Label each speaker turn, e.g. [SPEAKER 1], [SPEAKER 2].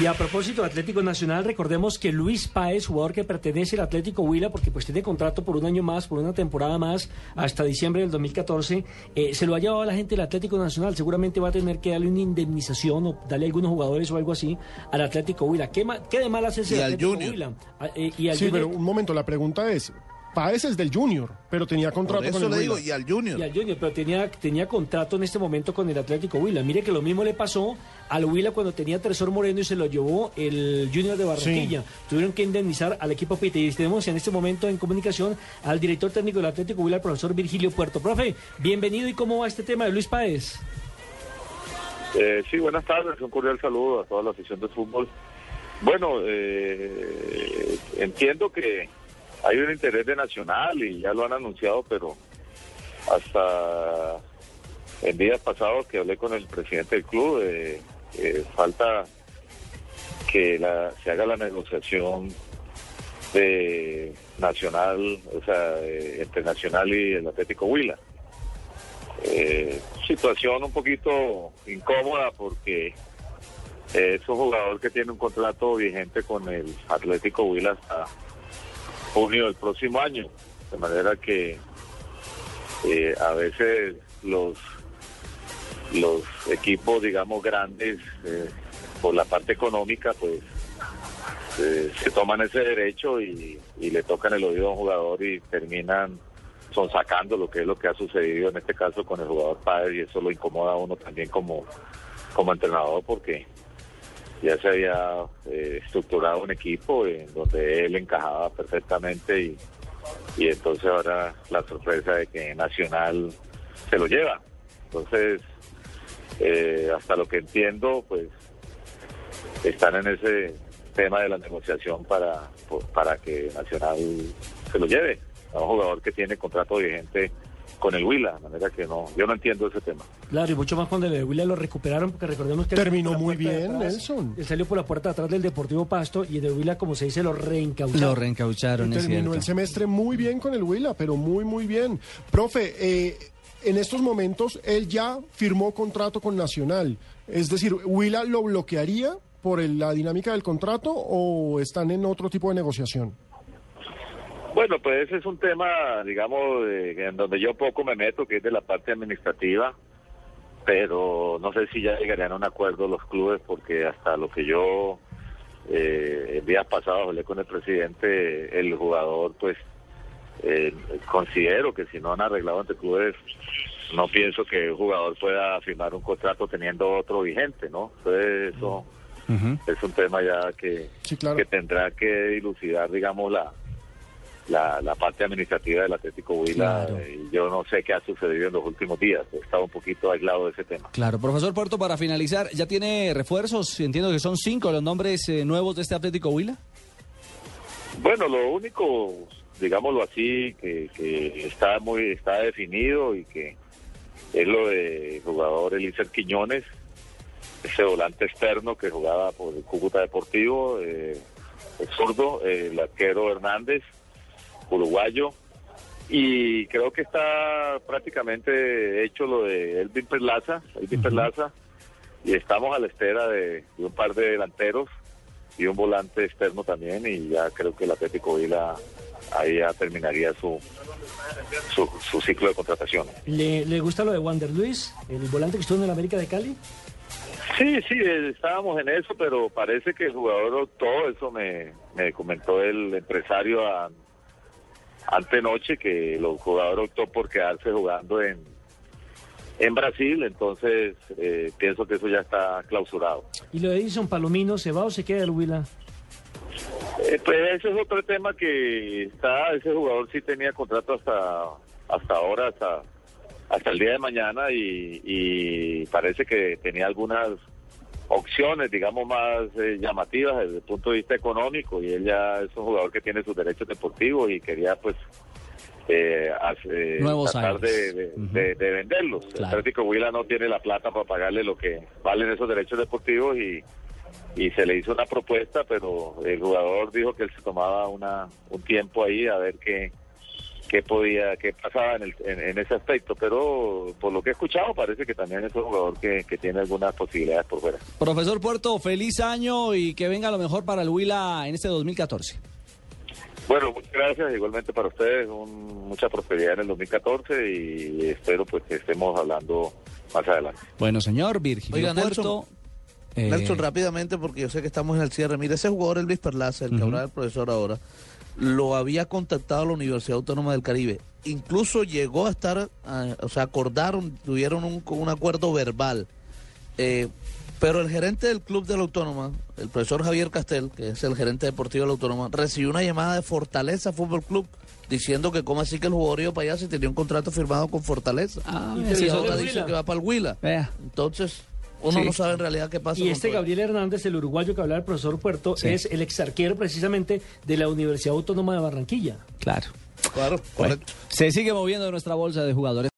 [SPEAKER 1] Y a propósito de Atlético Nacional, recordemos que Luis Páez, jugador que pertenece al Atlético Huila, porque pues tiene contrato por un año más, por una temporada más, hasta diciembre del 2014, eh, se lo ha llevado a la gente del Atlético Nacional. Seguramente va a tener que darle una indemnización o darle a algunos jugadores o algo así al Atlético Huila. ¿Qué, ma- qué de mal hace ese
[SPEAKER 2] Y al
[SPEAKER 1] Atlético
[SPEAKER 2] Junior.
[SPEAKER 1] Huila? Eh, y al
[SPEAKER 3] Sí,
[SPEAKER 1] Junior-
[SPEAKER 3] pero un momento, la pregunta es, Páez es del Junior, pero tenía
[SPEAKER 2] Por
[SPEAKER 3] contrato con
[SPEAKER 2] eso
[SPEAKER 3] el
[SPEAKER 2] le digo,
[SPEAKER 3] Huila.
[SPEAKER 2] y al Junior.
[SPEAKER 1] Y al Junior, pero tenía, tenía contrato en este momento con el Atlético Huila. Mire que lo mismo le pasó al Huila cuando tenía Tresor Moreno y se lo llevó el Junior de Barranquilla. Tuvieron que indemnizar al equipo Pite. Y tenemos en este momento en comunicación al director técnico del Atlético Huila, el profesor Virgilio Puerto. Profe, bienvenido y cómo va este tema de Luis Páez.
[SPEAKER 4] Eh, sí, buenas tardes, un cordial saludo a toda la afición de fútbol. Bueno, eh, entiendo que hay un interés de Nacional y ya lo han anunciado, pero hasta en días pasados que hablé con el presidente del club, eh, eh, falta que se haga la negociación de Nacional, o sea, eh, entre Nacional y el Atlético Huila. Eh, situación un poquito incómoda porque es un jugador que tiene un contrato vigente con el Atlético Huila hasta junio del próximo año. De manera que eh, a veces los, los equipos, digamos, grandes, eh, por la parte económica, pues eh, se toman ese derecho y, y le tocan el oído a un jugador y terminan son sacando lo que es lo que ha sucedido en este caso con el jugador padre y eso lo incomoda a uno también como, como entrenador porque ya se había eh, estructurado un equipo en donde él encajaba perfectamente y, y entonces ahora la sorpresa de que Nacional se lo lleva. Entonces, eh, hasta lo que entiendo, pues están en ese tema de la negociación para, para que Nacional se lo lleve a un jugador que tiene contrato vigente con el Huila, de manera que no, yo no entiendo ese tema.
[SPEAKER 1] Claro, y mucho más cuando el de Huila lo recuperaron, porque recordemos que...
[SPEAKER 3] Terminó muy bien,
[SPEAKER 1] atrás.
[SPEAKER 3] Nelson.
[SPEAKER 1] Él salió por la puerta de atrás del Deportivo Pasto y el de Huila, como se dice, lo reencaucharon.
[SPEAKER 5] Lo reencaucharon, es
[SPEAKER 3] Terminó
[SPEAKER 5] cierto.
[SPEAKER 3] el semestre muy bien con el Huila, pero muy, muy bien. Profe, eh, en estos momentos él ya firmó contrato con Nacional. Es decir, ¿Huila lo bloquearía por el- la dinámica del contrato o están en otro tipo de negociación?
[SPEAKER 4] Bueno, pues ese es un tema, digamos, de- en donde yo poco me meto, que es de la parte administrativa, pero no sé si ya llegarían a un acuerdo los clubes, porque hasta lo que yo eh, el día pasado hablé con el presidente, el jugador, pues, eh, considero que si no han arreglado entre clubes, no pienso que el jugador pueda firmar un contrato teniendo otro vigente, ¿no? Entonces eso es un tema ya que,
[SPEAKER 3] Sí, claro.
[SPEAKER 4] que tendrá que dilucidar, digamos, la, la, la parte administrativa del Atlético Huila.
[SPEAKER 5] Claro.
[SPEAKER 4] eh, yo no sé qué ha sucedido en los últimos días. He estado un poquito aislado de ese tema.
[SPEAKER 5] Claro, profesor Puerto, para finalizar, ¿ya tiene refuerzos? Entiendo que son cinco los nombres eh, nuevos de este Atlético Huila.
[SPEAKER 4] Bueno, lo único, digámoslo así, que, que está muy está definido y que es lo de jugador Elícer Quiñones, ese volante externo que jugaba por el Cúcuta Deportivo, eh, el zurdo, el arquero Hernández, uruguayo, y creo que está prácticamente hecho lo de Elvin Perlaza, Elvin Perlaza, y estamos a la espera de, de un par de delanteros y un volante externo también y ya creo que el Atlético Vila ahí ya terminaría su, su, su ciclo de contratación.
[SPEAKER 1] ¿Le, ¿Le gusta lo de Wander Luis, el volante que estuvo en el América de Cali?
[SPEAKER 4] Sí, sí, eh, estábamos en eso, pero parece que el jugador optó, eso me, me comentó el empresario a, antenoche, que el jugador optó por quedarse jugando en, en Brasil, entonces eh, pienso que eso ya está clausurado.
[SPEAKER 1] ¿Y lo de Edison Palomino se va o se queda el Huila?
[SPEAKER 4] Eh, pues ese es otro tema que está, ese jugador sí tenía contrato hasta hasta ahora, hasta hasta el día de mañana y, y parece que tenía algunas opciones, digamos, más eh, llamativas desde el punto de vista económico y él ya es un jugador que tiene sus derechos deportivos y quería pues eh, hace-
[SPEAKER 5] Nuevos
[SPEAKER 4] tratar de, de- de- de venderlos. El. Atlético Huila no tiene la plata para pagarle lo que valen esos derechos deportivos y, y se le hizo una propuesta, pero el jugador dijo que él se tomaba una, un tiempo ahí a ver qué qué podía, qué pasaba en, el- en, en ese aspecto, pero por lo que he escuchado parece que también es un jugador que, que tiene algunas posibilidades por fuera.
[SPEAKER 5] Profesor Puerto, feliz año y que venga lo mejor para el Huila en este 2014.
[SPEAKER 4] Bueno, muchas gracias, igualmente para ustedes, un- mucha prosperidad en el 2014 y espero pues que estemos hablando más adelante.
[SPEAKER 5] Bueno, señor, Virgilio
[SPEAKER 2] Oiga, Nelson.
[SPEAKER 5] Puerto. Eh,
[SPEAKER 2] Nelson, rápidamente, porque yo sé que estamos en el cierre. Mira, ese jugador, Elvis Perlaza, el que hablaba el profesor ahora, lo había contactado la Universidad Autónoma del Caribe. Incluso llegó a estar, o sea, acordaron, tuvieron un, un acuerdo verbal. Eh, pero el gerente del club de la Autónoma, el profesor Javier Castel, que es el gerente deportivo de la Autónoma, recibió una llamada de Fortaleza Fútbol Club diciendo que cómo así que el jugador iba para allá si tenía un contrato firmado con Fortaleza.
[SPEAKER 5] Ah,
[SPEAKER 1] Y
[SPEAKER 2] ahora dice que va para el Huila.
[SPEAKER 5] vea.
[SPEAKER 2] Entonces, uno
[SPEAKER 5] Sí.
[SPEAKER 2] no sabe en realidad qué pasa.
[SPEAKER 1] Y este Gabriel Hernández, el uruguayo que hablaba el profesor Puerto,
[SPEAKER 5] Sí.
[SPEAKER 1] es el ex arquero precisamente de la Universidad Autónoma de Barranquilla.
[SPEAKER 5] Claro.
[SPEAKER 2] Claro,
[SPEAKER 5] Bueno, se sigue moviendo nuestra bolsa de jugadores.